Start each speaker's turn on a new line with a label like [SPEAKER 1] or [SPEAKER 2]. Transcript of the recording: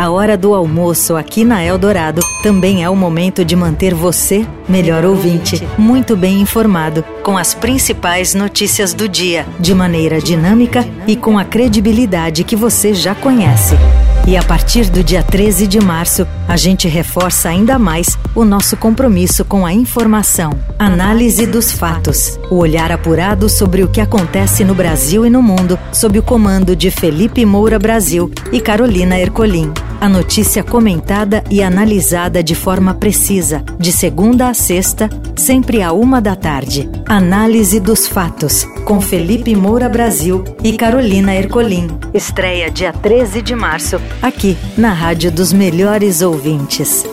[SPEAKER 1] A hora do almoço aqui na Eldorado também é o momento de manter você, melhor ouvinte, muito bem informado com as principais notícias do dia, de maneira dinâmica e com a credibilidade que você já conhece. E a partir do dia 13 de março, a gente reforça ainda mais o nosso compromisso com a informação. Análise dos fatos. O olhar apurado sobre o que acontece no Brasil e no mundo, sob o comando de Felipe Moura Brasil e Carolina Ercolim. A notícia comentada e analisada de forma precisa, de segunda a sexta, sempre a uma da tarde. Análise dos fatos, com Felipe Moura Brasil e Carolina Ercolim. Estreia dia 13 de março, aqui na Rádio dos Melhores Ouvintes.